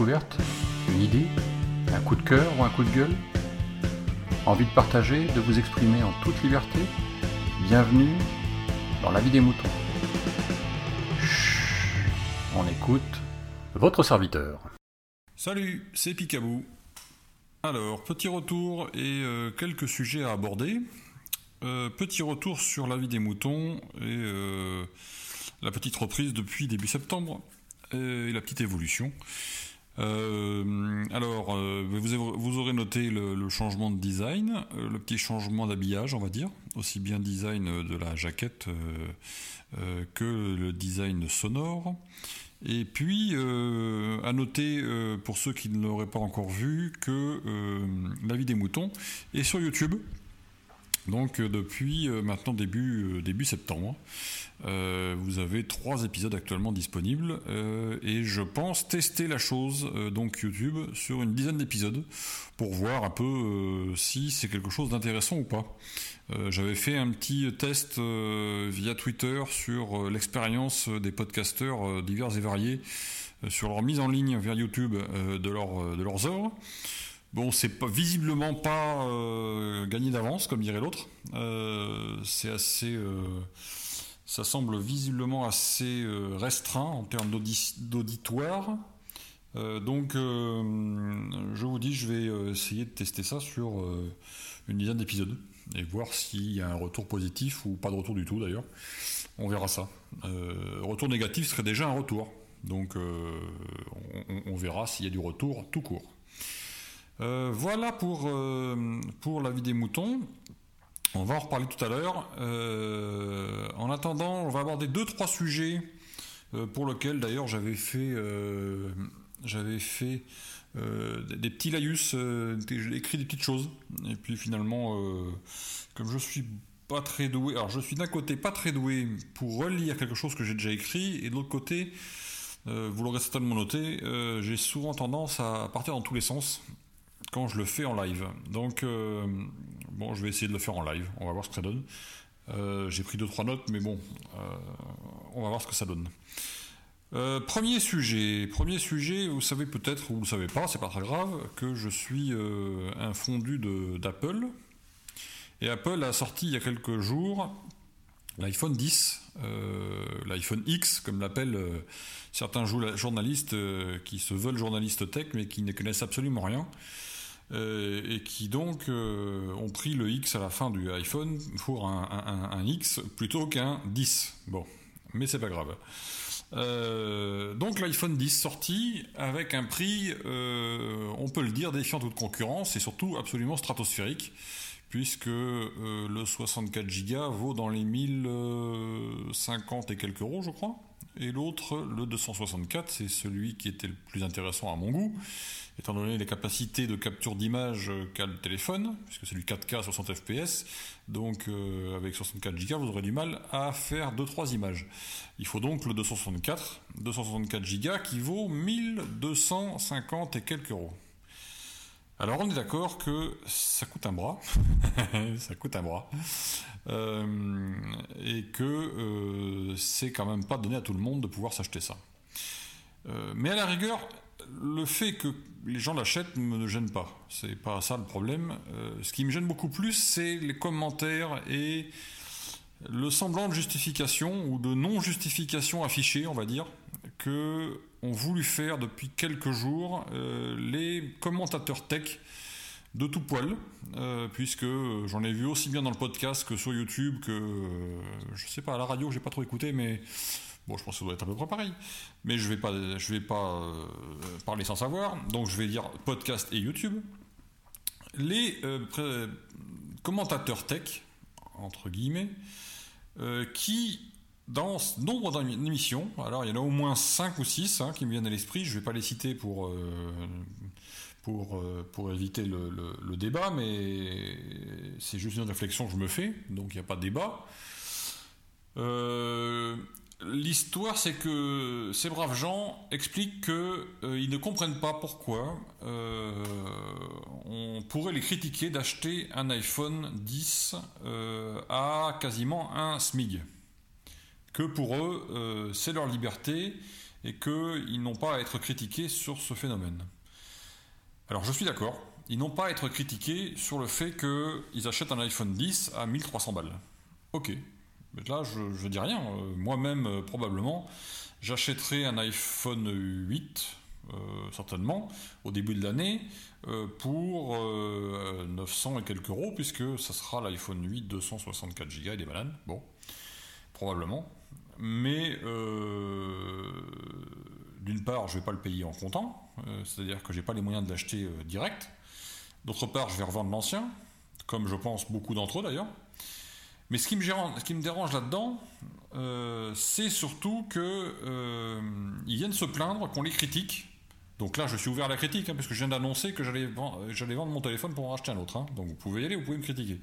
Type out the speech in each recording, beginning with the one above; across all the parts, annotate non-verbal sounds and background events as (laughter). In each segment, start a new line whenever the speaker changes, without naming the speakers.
Une idée Un coup de cœur ou un coup de gueule Envie de partager, de vous exprimer en toute liberté Bienvenue dans la vie des moutons. On écoute votre serviteur.
Salut, c'est Picabou. Alors, petit retour et euh, quelques sujets à aborder. Euh, petit retour sur la vie des moutons et euh, la petite reprise depuis début septembre et la petite évolution. Alors, vous, aurez noté le, changement de design, le petit changement d'habillage, on va dire, aussi bien design de la jaquette que le design sonore. Et puis, euh, à noter euh, pour ceux qui ne l'auraient pas encore vu que euh, La vie des moutons est sur YouTube. Donc depuis maintenant début, début septembre, vous avez trois épisodes actuellement disponibles et je pense tester la chose donc YouTube sur une dizaine d'épisodes pour voir un peu si c'est quelque chose d'intéressant ou pas. Euh, j'avais fait un petit test euh, via Twitter sur euh, l'expérience des podcasteurs divers et variés sur leur mise en ligne vers YouTube de, de leurs œuvres. Bon, c'est pas, visiblement pas gagné d'avance, comme dirait l'autre. c'est assez. ça semble visiblement assez restreint en termes d'auditoire. donc, je vous dis, je vais essayer de tester ça sur une dizaine d'épisodes et voir s'il y a un retour positif ou pas de retour du tout d'ailleurs. On verra ça. Euh, retour négatif serait déjà un retour. Donc euh, on, verra s'il y a du retour tout court. Euh, voilà pour, pour la vie des moutons. On va en reparler tout à l'heure. en attendant, on va aborder deux trois sujets pour lesquels d'ailleurs j'avais fait euh, des petits laïus, euh, j'ai écrit des petites choses. Et puis finalement, euh, comme je suis pas très doué, alors je suis d'un côté pas très doué pour relire quelque chose que j'ai déjà écrit, et de l'autre côté, vous l'aurez certainement noté, j'ai souvent tendance à partir dans tous les sens quand je le fais en live. Donc, bon, je vais essayer de le faire en live, on va voir ce que ça donne. j'ai pris deux trois notes, mais bon, on va voir ce que ça donne. Euh, premier sujet, premier sujet, vous savez peut-être ou vous ne savez pas, c'est pas très grave, que je suis euh, un fondu d'Apple. Et Apple a sorti il y a quelques jours l'iPhone 10, euh, l'iPhone X, comme l'appellent certains journalistes qui se veulent journalistes tech mais qui ne connaissent absolument rien. Et qui donc ont pris le X à la fin du iPhone pour un, X plutôt qu'un 10. Bon, mais c'est pas grave. Euh, donc l'iPhone 10 sorti avec un prix, euh, on peut le dire, défiant toute concurrence et surtout absolument stratosphérique, puisque euh, le 64 Go vaut dans les 1050 et quelques euros, je crois. Et l'autre, le 264, c'est celui qui était le plus intéressant à mon goût, étant donné les capacités de capture d'image qu'a le téléphone, puisque c'est du 4K 60 fps. Donc euh, avec 64 Go, vous aurez du mal à faire 2-3 images. Il faut donc le 264, 264 Go qui vaut 1250 et quelques euros. Alors on est d'accord que ça coûte un bras, (laughs) ça coûte un bras, euh, et que euh, c'est quand même pas donné à tout le monde de pouvoir s'acheter ça. Euh, mais à la rigueur, le fait que les gens l'achètent ne me gêne pas. C'est pas ça le problème. ce qui me gêne beaucoup plus, c'est les commentaires et le semblant de justification ou de non-justification affichée, on va dire, que ont voulu faire depuis quelques jours euh, les commentateurs tech de tout poil, euh, puisque j'en ai vu aussi bien dans le podcast que sur YouTube, que euh, je sais pas, à la radio, j'ai pas trop écouté, mais bon, je pense que ça doit être à peu près pareil. Mais je vais pas, je vais pas parler sans savoir, donc je vais dire podcast et YouTube. Les commentateurs tech, entre guillemets, qui dans nombre d'émissions, alors il y en a au moins 5 ou 6 hein, qui me viennent à l'esprit, je ne vais pas les citer pour, euh, euh, pour éviter le, le, débat, mais c'est juste une réflexion que je me fais, donc il n'y a pas de débat. Euh, l'histoire, c'est que ces braves gens expliquent qu'ils ne comprennent pas pourquoi on pourrait les critiquer d'acheter un iPhone 10 à quasiment un SMIG que pour eux, euh, c'est leur liberté et qu'ils n'ont pas à être critiqués sur ce phénomène. Alors je suis d'accord, ils n'ont pas à être critiqués sur le fait qu'ils achètent un iPhone 10 à 1300 balles. Ok, mais là je, ne dis rien, euh, moi-même euh, probablement, j'achèterai un iPhone 8 euh, certainement, au début de l'année, pour 900 euh, et quelques euros, puisque ça sera l'iPhone 8 264 Go et des bananes. Bon, probablement. Mais d'une part, je ne vais pas le payer en comptant, c'est-à-dire que je n'ai pas les moyens de l'acheter direct. D'autre part, je vais revendre l'ancien, comme je pense beaucoup d'entre eux d'ailleurs. Mais ce qui me, ce qui me dérange là-dedans, c'est surtout qu'ils viennent se plaindre qu'on les critique donc là, je suis ouvert à la critique, hein, parce que je viens d'annoncer que j'allais vendre, mon téléphone pour en racheter un autre. Hein. donc vous pouvez y aller, vous pouvez me critiquer.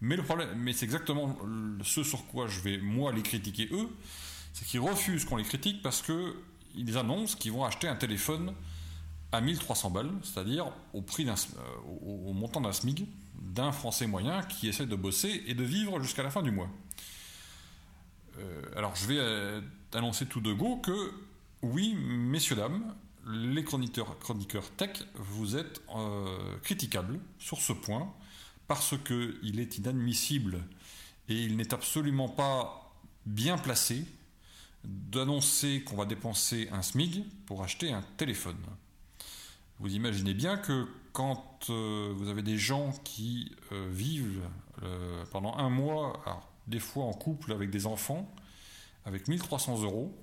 Mais le problème, mais c'est exactement ce sur quoi je vais moi les critiquer eux, c'est qu'ils refusent qu'on les critique parce que ils annoncent qu'ils vont acheter un téléphone à 1300 balles, c'est-à-dire au prix d'un, euh, au, montant d'un SMIG d'un Français moyen qui essaie de bosser et de vivre jusqu'à la fin du mois. Euh, alors je vais euh, annoncer tout de go que oui, messieurs dames, les chroniqueurs, chroniqueurs tech, vous êtes critiquables sur ce point parce qu'il est inadmissible et il n'est absolument pas bien placé d'annoncer qu'on va dépenser un SMIG pour acheter un téléphone. Vous imaginez bien que quand euh, vous avez des gens qui euh, vivent pendant un mois, des fois en couple avec des enfants, avec 1300 euros,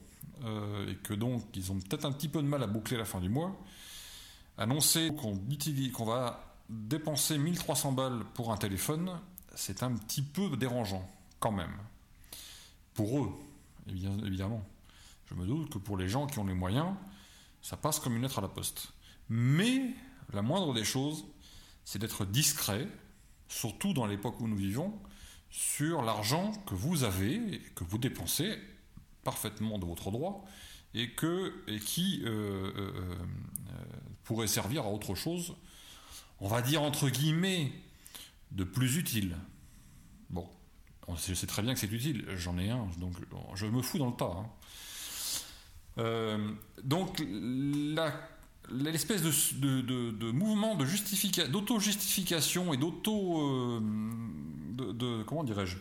euh, et que donc ils ont peut-être un petit peu de mal à boucler la fin du mois, annoncer qu'on va dépenser 1300 balles pour un téléphone, c'est un petit peu dérangeant quand même. Pour eux, évidemment. Je me doute que pour les gens qui ont les moyens, ça passe comme une lettre à la poste. Mais la moindre des choses, c'est d'être discret, surtout dans l'époque où nous vivons, sur l'argent que vous avez que vous dépensez parfaitement de votre droit et qui euh, euh, euh, pourrait servir à autre chose, on va dire entre guillemets, de plus utile. Bon, je sais très bien que c'est utile, j'en ai un, donc je me fous dans le tas. Hein. donc l'espèce de, de, mouvement de d'auto-justification et d'auto... de, comment dirais-je?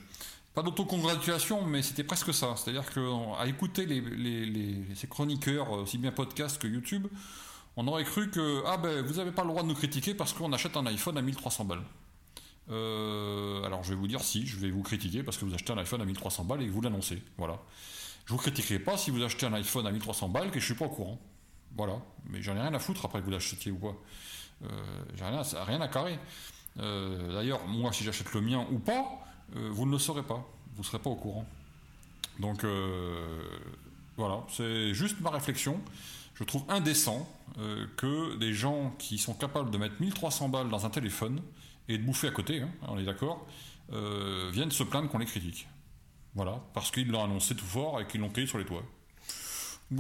Pas d'autocongratulation, mais c'était presque ça. C'est-à-dire qu'à écouter ces chroniqueurs, aussi bien podcast que YouTube, on aurait cru que ah ben vous n'avez pas le droit de nous critiquer parce qu'on achète un iPhone à 1300 balles. Euh, alors je vais vous dire si, je vais vous critiquer parce que vous achetez un iPhone à 1300 balles et que vous l'annoncez. Voilà. Je vous critiquerai pas si vous achetez un iPhone à 1300 balles que je suis pas au courant. Voilà. Mais j'en ai rien à foutre après que vous l'achetiez ou quoi. Euh, j'ai rien, rien à carrer. Euh, d'ailleurs, moi si j'achète le mien ou pas, vous ne le saurez pas, vous ne serez pas au courant. Donc voilà, c'est juste ma réflexion. Je trouve indécent euh, que des gens qui sont capables de mettre 1300 balles dans un téléphone et de bouffer à côté, hein, on est d'accord, viennent se plaindre qu'on les critique. Voilà, parce qu'ils l'ont annoncé tout fort et qu'ils l'ont créé sur les toits.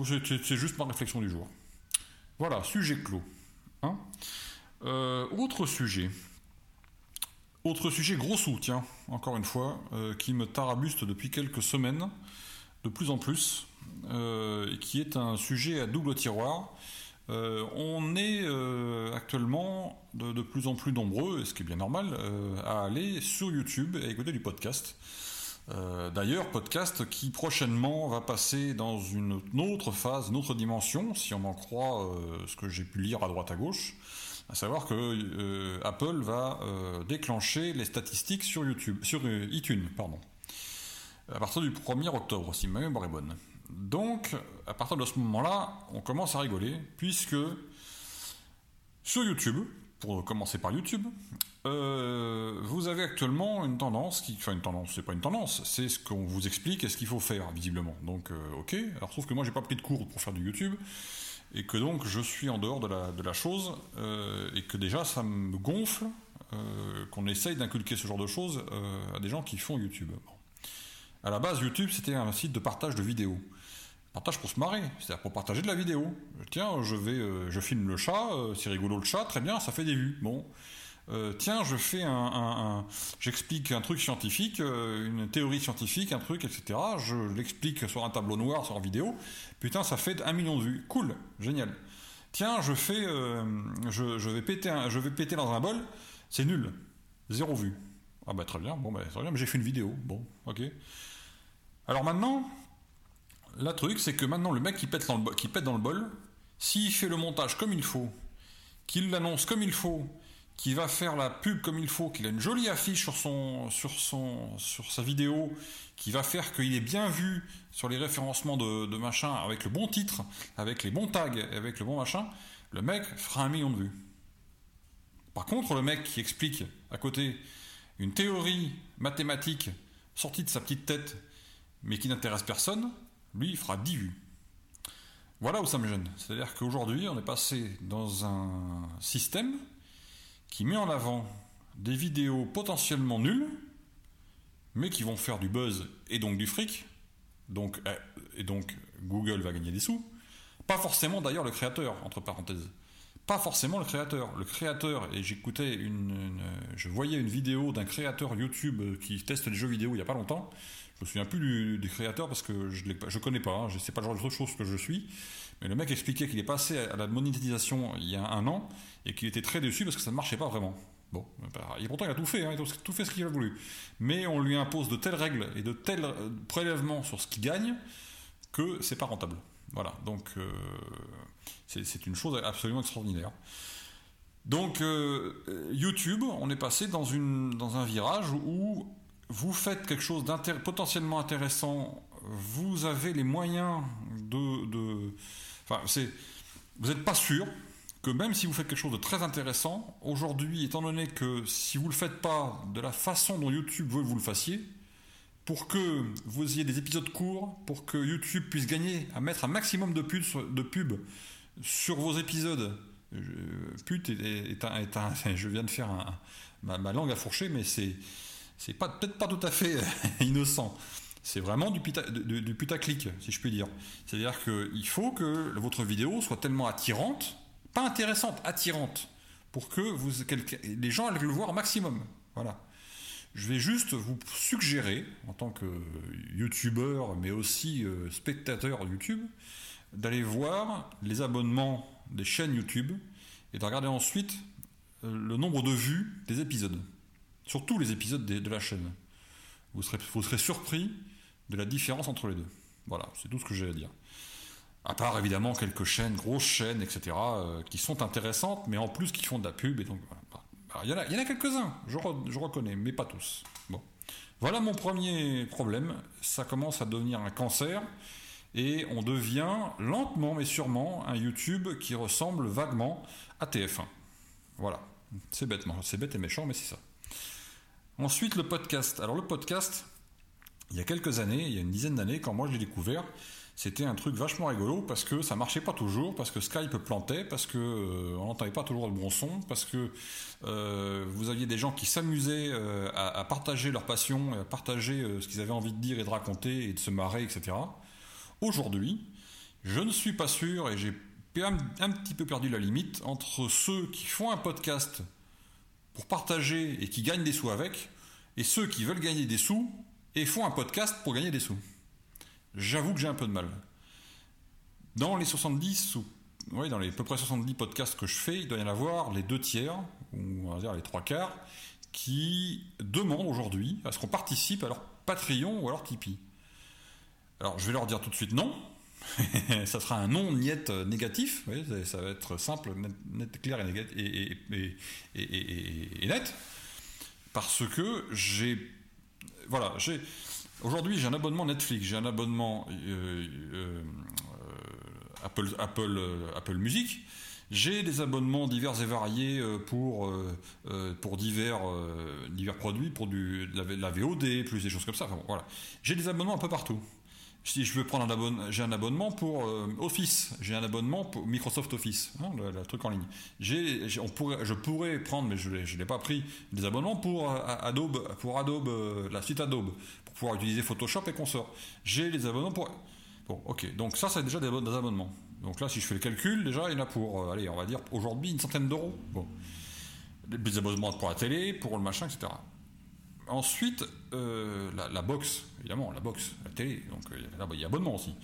c'est juste ma réflexion du jour. Voilà, sujet clos. Hein. autre sujet. Autre sujet, gros sous, tiens, encore une fois, euh, qui me tarabuste depuis quelques semaines, de plus en plus, euh, qui est un sujet à double tiroir. Euh, on est actuellement de, plus en plus nombreux, ce qui est bien normal, à aller sur YouTube et écouter du podcast. D'ailleurs, podcast qui prochainement va passer dans une autre phase, une autre dimension, si on en croit ce que j'ai pu lire à droite à gauche à savoir que euh, Apple va euh, déclencher les statistiques sur YouTube, sur euh, iTunes, pardon, à partir du 1er octobre, si ma mémoire est bonne. Donc, à partir de ce moment-là, on commence à rigoler, puisque sur YouTube, pour commencer par YouTube, vous avez actuellement une tendance qui, enfin une tendance, c'est pas une tendance, c'est ce qu'on vous explique et ce qu'il faut faire visiblement. Donc, ok. Alors, sauf que moi, j'ai pas pris de cours pour faire du YouTube et que donc je suis en dehors de la, chose, euh, et que déjà ça me gonfle euh, qu'on essaye d'inculquer ce genre de choses euh, à des gens qui font YouTube. À la base, YouTube c'était un site de partage de vidéos. Partage pour se marrer, c'est-à-dire pour partager de la vidéo. Tiens, je vais, je filme le chat, c'est rigolo le chat, très bien, ça fait des vues. Bon, euh, tiens, je fais un, j'explique un truc scientifique, euh, une théorie scientifique, un truc, etc. Je l'explique sur un tableau noir, sur vidéo. Putain, ça fait un million de vues. Cool, génial. Tiens, je fais, euh, je, vais péter, je vais péter dans un bol. C'est nul, zéro vue. Ah bah très bien. Bon bah très bien. Mais j'ai fait une vidéo. Bon, ok. Alors maintenant, la truc, c'est que maintenant le mec qui pète dans le, bol, s'il fait le montage comme il faut, qu'il l'annonce comme il faut qui va faire la pub comme il faut, qu'il a une jolie affiche sur, son, sur, son, sur sa vidéo, qui va faire qu'il est bien vu sur les référencements de, machin, avec le bon titre, avec les bons tags, avec le bon machin, le mec fera un million de vues. Par contre, le mec qui explique à côté une théorie mathématique sortie de sa petite tête, mais qui n'intéresse personne, lui, il fera 10 vues. Voilà où ça me gêne. C'est-à-dire qu'aujourd'hui, on est passé dans un système qui met en avant des vidéos potentiellement nulles, mais qui vont faire du buzz et donc du fric, donc, euh, et donc Google va gagner des sous. Pas forcément d'ailleurs le créateur, entre parenthèses. Pas forcément le créateur. Le créateur, et j'écoutais une, Je voyais une vidéo d'un créateur YouTube qui teste les jeux vidéo il n'y a pas longtemps. Je me souviens plus du, créateur parce que je ne connais pas, hein, sais pas le genre de choses que je suis. Mais le mec expliquait qu'il est passé à la monétisation il y a un an et qu'il était très déçu parce que ça ne marchait pas vraiment. Bon, bah, et pourtant il a tout fait, hein, il a tout fait ce qu'il a voulu. Mais on lui impose de telles règles et de tels euh, prélèvements sur ce qu'il gagne que c'est pas rentable. Voilà, donc euh, c'est une chose absolument extraordinaire. Donc euh, YouTube, on est passé dans, une, dans un virage où vous faites quelque chose de potentiellement intéressant, vous avez les moyens de, enfin, vous n'êtes pas sûr, que même si vous faites quelque chose de très intéressant, aujourd'hui, étant donné que si vous ne le faites pas de la façon dont YouTube veut que vous le fassiez, pour que vous ayez des épisodes courts, pour que YouTube puisse gagner à mettre un maximum de pubs sur, vos épisodes, pute est, un, (laughs) je viens de faire ma, langue à fourcher, mais c'est c'est pas peut-être pas tout à fait (laughs) innocent. C'est vraiment du, du putaclic, si je puis dire. C'est-à-dire qu'il faut que votre vidéo soit tellement attirante pas intéressante, attirante, pour que vous, les gens aillent le voir au maximum. Voilà. Je vais juste vous suggérer, en tant que youtubeur, mais aussi euh, spectateur YouTube, d'aller voir les abonnements des chaînes YouTube et de regarder ensuite euh, le nombre de vues des épisodes. Surtout les épisodes de, la chaîne. Vous serez, vous serez surpris de la différence entre les deux. Voilà, c'est tout ce que j'ai à dire. À part évidemment quelques chaînes, grosses chaînes, etc., euh, qui sont intéressantes, mais en plus qui font de la pub. Et donc voilà. Il y en a, quelques-uns, je, reconnais, mais pas tous. Voilà mon premier problème. Ça commence à devenir un cancer. Et on devient lentement mais sûrement un YouTube qui ressemble vaguement à TF1. Voilà. C'est bêtement, c'est bête et méchant, mais c'est ça. Ensuite, le podcast. Alors le podcast, il y a quelques années, il y a une dizaine d'années, quand moi je l'ai découvert, c'était un truc vachement rigolo parce que ça marchait pas toujours, parce que Skype plantait, parce que euh, on n'entendait pas toujours le bon son, parce que euh, vous aviez des gens qui s'amusaient euh, à, partager leur passion, à partager ce qu'ils avaient envie de dire et de raconter et de se marrer, etc. Aujourd'hui, je ne suis pas sûr et j'ai un, un petit peu perdu la limite entre ceux qui font un podcast pour partager et qui gagnent des sous avec, et ceux qui veulent gagner des sous et font un podcast pour gagner des sous j'avoue que j'ai un peu de mal. Dans les 70 ou oui, dans les à peu près 70 podcasts que je fais, il doit y en avoir les deux tiers, ou on va dire les trois quarts, qui demandent aujourd'hui à ce qu'on participe à leur Patreon ou à leur Tipeee. Alors je vais leur dire tout de suite non. (laughs) ça sera un non niet négatif. ça va être simple, net, clair et, net. Parce que j'ai. Voilà, j'ai Aujourd'hui, j'ai un abonnement Netflix, j'ai un abonnement euh, euh, Apple, Apple, euh, Apple Music. J'ai des abonnements divers et variés pour, pour divers, divers produits, pour du, la, VOD, plus des choses comme ça. voilà. J'ai des abonnements un peu partout. Si je veux prendre un abonnement, j'ai un abonnement pour Office, j'ai un abonnement pour Microsoft Office, hein, le, truc en ligne. J'ai, on pourrait, je pourrais prendre, mais je ne l'ai pas pris, des abonnements pour Adobe, pour Adobe, la suite Adobe, pouvoir utiliser Photoshop et consorts. J'ai les abonnements pour. Bon, ok, donc ça, c'est déjà des, abonnements. Donc là, si je fais le calcul, déjà, il y en a pour, euh, allez, on va dire aujourd'hui une centaine d'euros. Bon. des abonnements pour la télé, pour le machin, etc. Ensuite, euh, la, box, évidemment, la box, la télé, donc là, il y a abonnement aussi.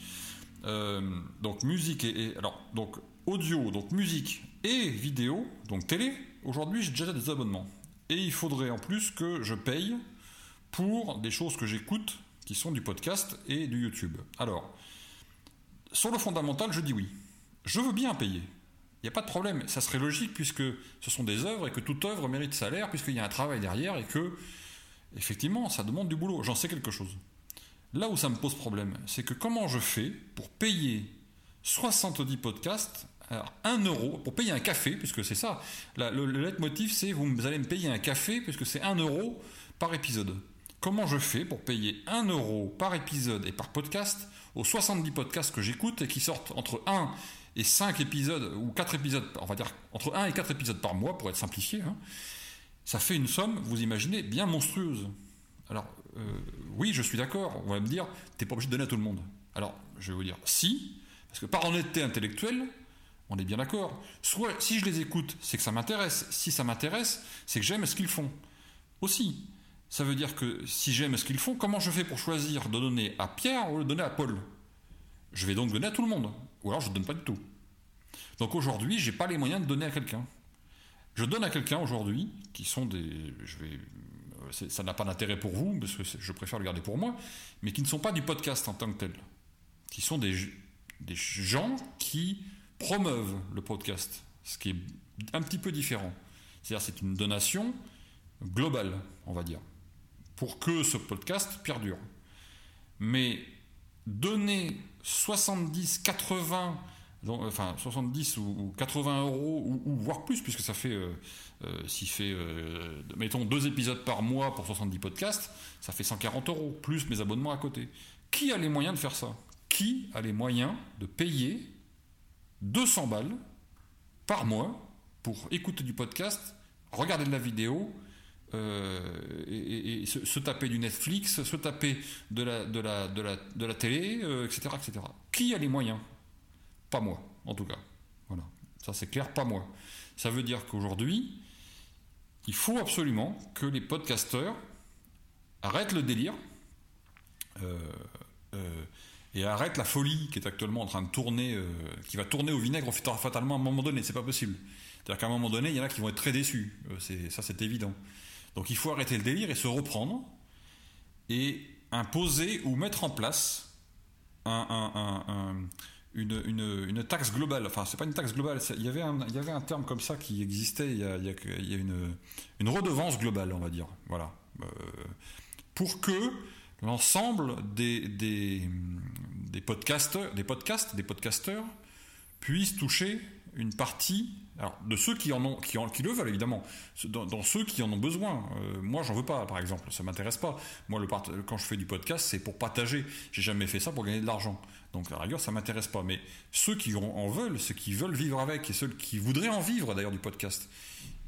donc musique et, alors donc audio, donc musique et vidéo, donc télé. Aujourd'hui, j'ai déjà des abonnements. Et il faudrait en plus que je paye pour des choses que j'écoute qui sont du podcast et du YouTube. Alors, sur le fondamental, je dis oui. Je veux bien payer. Il n'y a pas de problème. Ça serait logique puisque ce sont des œuvres et que toute œuvre mérite salaire puisqu'il y a un travail derrière et que, effectivement, ça demande du boulot. J'en sais quelque chose. Là où ça me pose problème, c'est que comment je fais pour payer 70 podcasts alors, 1 euro pour payer un café, puisque c'est ça. le, le leitmotiv, c'est vous allez me payer un café, puisque c'est 1 euro par épisode. Comment je fais pour payer 1 euro par épisode et par podcast aux 70 podcasts que j'écoute et qui sortent entre 1 et 5 épisodes, ou 4 épisodes, on va dire entre 1 et 4 épisodes par mois, pour être simplifié, hein. ça fait une somme, vous imaginez, bien monstrueuse. Alors, euh, oui, je suis d'accord, on va me dire, t'es pas obligé de donner à tout le monde. Alors, je vais vous dire, si, parce que par honnêteté intellectuelle, on est bien d'accord. Soit, si je les écoute, c'est que ça m'intéresse. Si ça m'intéresse, c'est que j'aime ce qu'ils font. Aussi. Ça veut dire que si j'aime ce qu'ils font, comment je fais pour choisir de donner à Pierre ou de donner à Paul? Je vais donc donner à tout le monde. Ou alors je ne donne pas du tout. Donc aujourd'hui, je n'ai pas les moyens de donner à quelqu'un. Je donne à quelqu'un aujourd'hui, qui sont des. Je vais, ça n'a pas d'intérêt pour vous, parce que je préfère le garder pour moi, mais qui ne sont pas du podcast en tant que tel. Qui sont des, des gens qui promeuvent le podcast, ce qui est un petit peu différent. C'est-à-dire c'est une donation globale, on va dire, pour que ce podcast perdure. Mais donner 70, 80, enfin 70 ou 80 euros, voire plus, puisque ça fait, euh, euh, fait euh, mettons, deux épisodes par mois pour 70 podcasts, ça fait 140 euros, plus mes abonnements à côté. Qui a les moyens de faire ça? Qui a les moyens de payer 200 balles par mois pour écouter du podcast, regarder de la vidéo, euh, et, se, taper du Netflix, se taper de la, télé, etc., euh, etc. Qui a les moyens? Pas moi, en tout cas. Voilà. Ça c'est clair, pas moi. Ça veut dire qu'aujourd'hui, il faut absolument que les podcasteurs arrêtent le délire. Euh, et arrête la folie qui est actuellement en train de tourner, qui va tourner au vinaigre fatalement à un moment donné. C'est pas possible. C'est-à-dire qu'à un moment donné, il y en a qui vont être très déçus. Ça, c'est évident. Donc il faut arrêter le délire et se reprendre et imposer ou mettre en place une, une, taxe globale. Enfin, c'est pas une taxe globale. Il y, avait un, il y avait un terme comme ça qui existait. Il y a, une, une redevance globale, on va dire. Voilà. Euh, pour que l'ensemble des, des, des, des podcasts, des podcasteurs puissent toucher une partie alors, de ceux qui en ont, qui, en, le veulent évidemment, dans, ceux qui en ont besoin. Euh, moi, j'en veux pas, par exemple, ça m'intéresse pas. Moi, le quand je fais du podcast, c'est pour partager. J'ai jamais fait ça pour gagner de l'argent. Donc, à la rigueur, ça m'intéresse pas. Mais ceux qui en veulent, ceux qui veulent vivre avec, et ceux qui voudraient en vivre d'ailleurs du podcast,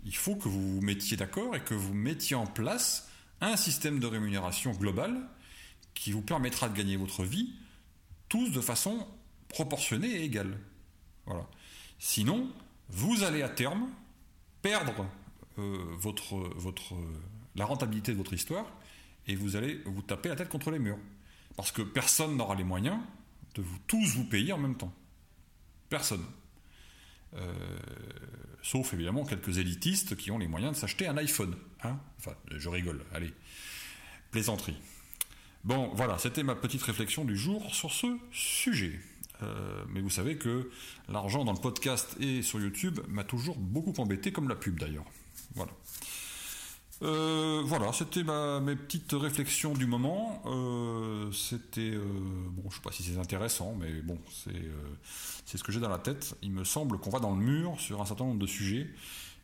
il faut que vous vous mettiez d'accord et que vous mettiez en place un système de rémunération global qui vous permettra de gagner votre vie, tous de façon proportionnée et égale. Voilà. Sinon, vous allez à terme perdre euh, votre, votre, la rentabilité de votre histoire et vous allez vous taper la tête contre les murs. Parce que personne n'aura les moyens de vous tous vous payer en même temps. Personne. Euh, sauf évidemment quelques élitistes qui ont les moyens de s'acheter un iPhone. Hein enfin, je rigole, allez. Plaisanterie. Bon, voilà, c'était ma petite réflexion du jour sur ce sujet. Euh, mais vous savez que l'argent dans le podcast et sur YouTube m'a toujours beaucoup embêté, comme la pub d'ailleurs. Voilà. Euh, voilà, c'était mes petites réflexions du moment. Euh, c'était bon, je sais pas si c'est intéressant, mais bon, c'est ce que j'ai dans la tête. Il me semble qu'on va dans le mur sur un certain nombre de sujets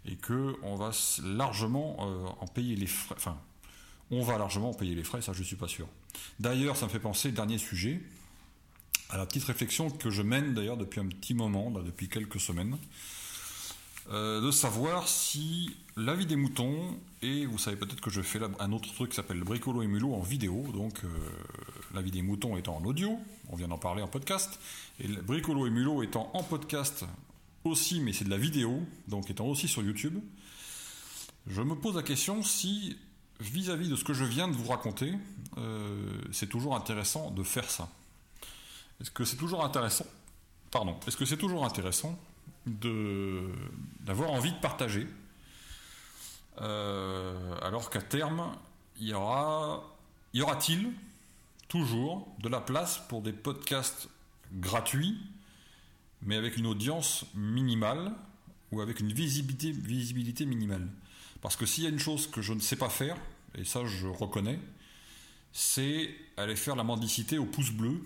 et que on va largement en payer les frais. Enfin, on va largement payer les frais, ça je suis pas sûr. D'ailleurs, ça me fait penser, dernier sujet, à la petite réflexion que je mène d'ailleurs depuis un petit moment, depuis quelques semaines, euh, de savoir si la vie des moutons, et vous savez peut-être que je fais un autre truc qui s'appelle le bricolo et mulot en vidéo, donc euh, la vie des moutons étant en audio, on vient d'en parler en podcast, et bricolo et mulot étant en podcast aussi, mais c'est de la vidéo, donc étant aussi sur YouTube. Je me pose la question si, vis-à-vis de ce que je viens de vous raconter, euh, c'est toujours intéressant de faire ça. Est-ce que c'est toujours intéressant Pardon. Est-ce que c'est toujours intéressant d'avoir envie de partager euh, alors qu'à terme il y aura y aura-t-il toujours de la place pour des podcasts gratuits mais avec une audience minimale ou avec une visibilité, visibilité minimale? Parce que s'il y a une chose que je ne sais pas faire, et ça je reconnais, c'est aller faire la mendicité au pouce bleu,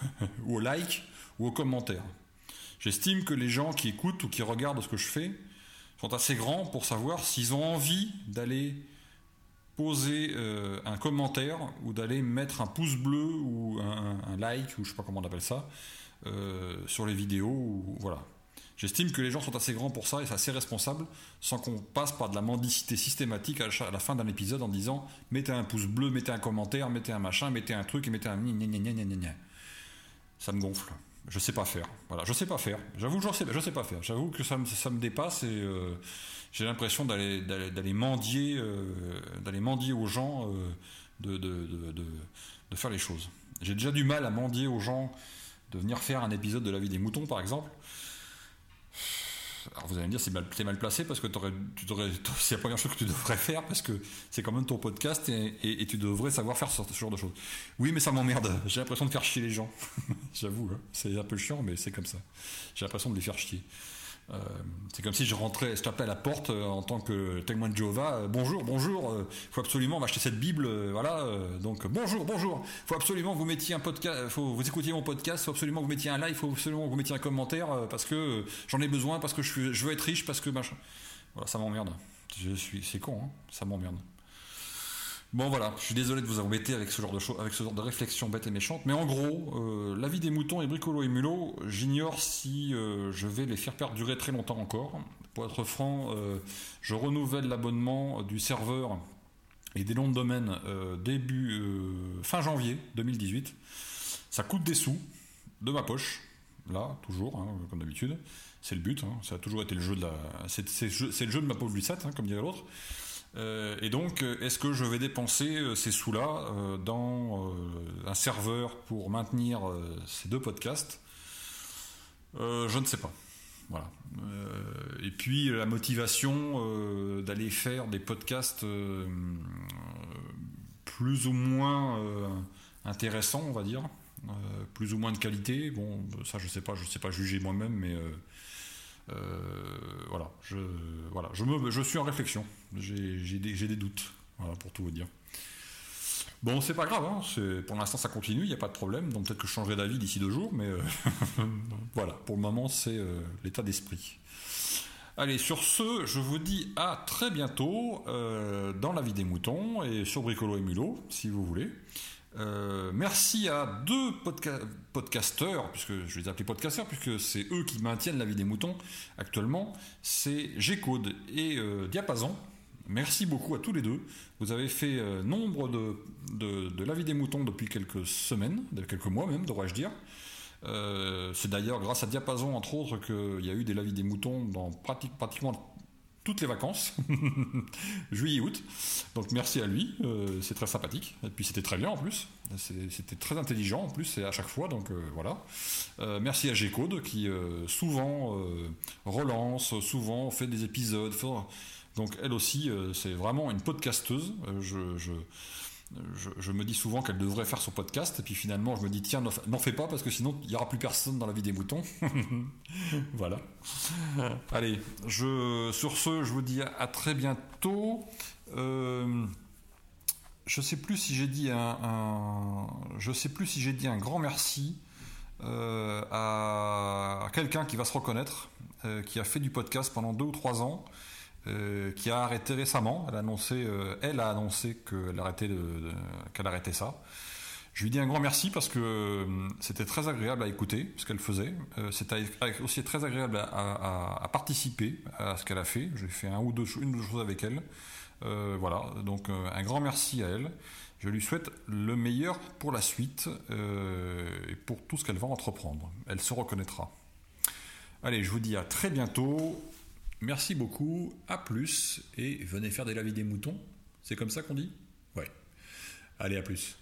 (laughs) ou au like, ou au commentaire. J'estime que les gens qui écoutent ou qui regardent ce que je fais sont assez grands pour savoir s'ils ont envie d'aller poser euh, un commentaire ou d'aller mettre un pouce bleu ou un, like ou je sais pas comment on appelle ça euh, sur les vidéos voilà J'estime que les gens sont assez grands pour ça et c'est assez responsable sans qu'on passe par de la mendicité systématique à la fin d'un épisode en disant mettez un pouce bleu, mettez un commentaire, mettez un machin, mettez un truc et mettez un Ça me gonfle. Je sais pas faire. Voilà, je sais pas faire. J'avoue, je sais, je sais pas faire. J'avoue que ça me, ça me dépasse et euh, j'ai l'impression d'aller, d'aller, mendier, euh, d'aller mendier aux gens euh, de, de, de, de, faire les choses. J'ai déjà du mal à mendier aux gens de venir faire un épisode de la vie des moutons, par exemple. Alors vous allez me dire, c'est mal, mal placé parce que (laughs) c'est la première chose que tu devrais faire parce que c'est quand même ton podcast et, tu devrais savoir faire ce, genre de choses. Oui, mais ça m'emmerde. J'ai l'impression de faire chier les gens. (laughs) J'avoue, hein. c'est un peu chiant, mais c'est comme ça. J'ai l'impression de les faire chier. Euh, c'est comme si je rentrais, je tapais à la porte euh, en tant que témoin de Jéhovah. Euh, bonjour, bonjour. Il faut absolument m'acheter cette Bible. voilà. donc bonjour, bonjour. Il faut absolument vous mettiez un podcast. Faut vous écoutiez mon podcast. Faut absolument vous mettiez un like. Faut absolument vous mettiez un commentaire parce que j'en ai besoin, parce que je veux être riche, parce que machin. Voilà, ça m'emmerde. Je suis, c'est con, hein ça m'emmerde. Bon voilà, je suis désolé de vous embêter avec ce genre de avec ce genre de réflexion bête et méchante, mais en gros, euh, la vie des moutons et bricolo et mulot, j'ignore si euh, je vais les faire perdurer très longtemps encore. Pour être franc, euh, je renouvelle l'abonnement du serveur et des noms de domaine début fin janvier 2018. Ça coûte des sous de ma poche, là toujours, hein, comme d'habitude. C'est le but, hein. ça a toujours été le jeu de c'est, le jeu de ma pauvre Lucette, hein, comme dirait l'autre. Euh, et donc, euh, est-ce que je vais dépenser euh, ces sous-là dans un serveur pour maintenir ces deux podcasts? Je ne sais pas. Voilà. et puis la motivation d'aller faire des podcasts plus ou moins intéressants, on va dire, plus ou moins de qualité. Bon, ça je sais pas, je sais pas juger moi-même, mais voilà, je, voilà je, suis en réflexion. J'ai des, des, doutes, voilà, pour tout vous dire. Bon, c'est pas grave, hein, pour l'instant ça continue, il n'y a pas de problème, donc peut-être que je changerai d'avis d'ici deux jours, mais euh, (laughs) voilà, pour le moment c'est euh, l'état d'esprit. Allez, sur ce, je vous dis à très bientôt dans la vie des moutons et sur Bricolo et Mulot, si vous voulez. Euh, merci à deux podcasteurs, puisque je les appelle podcasteurs, puisque c'est eux qui maintiennent la vie des moutons actuellement. C'est G-Code et euh, Diapason. Merci beaucoup à tous les deux. Vous avez fait euh, nombre de, de, la vie des moutons depuis quelques semaines, quelques mois même, devrais-je dire. c'est d'ailleurs grâce à Diapason, entre autres, qu'il y a eu des lavis des moutons dans pratiquement toutes les vacances, (laughs) juillet août. Donc merci à lui, euh, c'est très sympathique. Et puis c'était très bien en plus, c'était très intelligent en plus, c'est à chaque fois, donc euh, voilà. Euh, merci à G-Code qui souvent relance, souvent fait des épisodes. Donc elle aussi, c'est vraiment une podcasteuse. je, me dis souvent qu'elle devrait faire son podcast, et puis finalement je me dis tiens, n'en fais pas parce que sinon il n'y aura plus personne dans la vie des moutons. (laughs) voilà. Allez, je, sur ce, je vous dis à, très bientôt. Euh, je sais plus si j'ai dit un, je sais plus si j'ai dit un grand merci euh, à, quelqu'un qui va se reconnaître, euh, qui a fait du podcast pendant deux ou trois ans. Euh, qui a arrêté récemment. Elle a annoncé, euh, qu'elle arrêtait, ça. Je lui dis un grand merci parce que euh, c'était très agréable à écouter ce qu'elle faisait. c'était aussi très agréable à, participer à ce qu'elle a fait. J'ai fait un une ou deux choses avec elle. voilà, donc un grand merci à elle. Je lui souhaite le meilleur pour la suite et pour tout ce qu'elle va entreprendre. Elle se reconnaîtra. Allez, je vous dis à très bientôt Merci beaucoup, à plus, et venez faire des lavis des moutons. C'est comme ça qu'on dit? Ouais. Allez, à plus.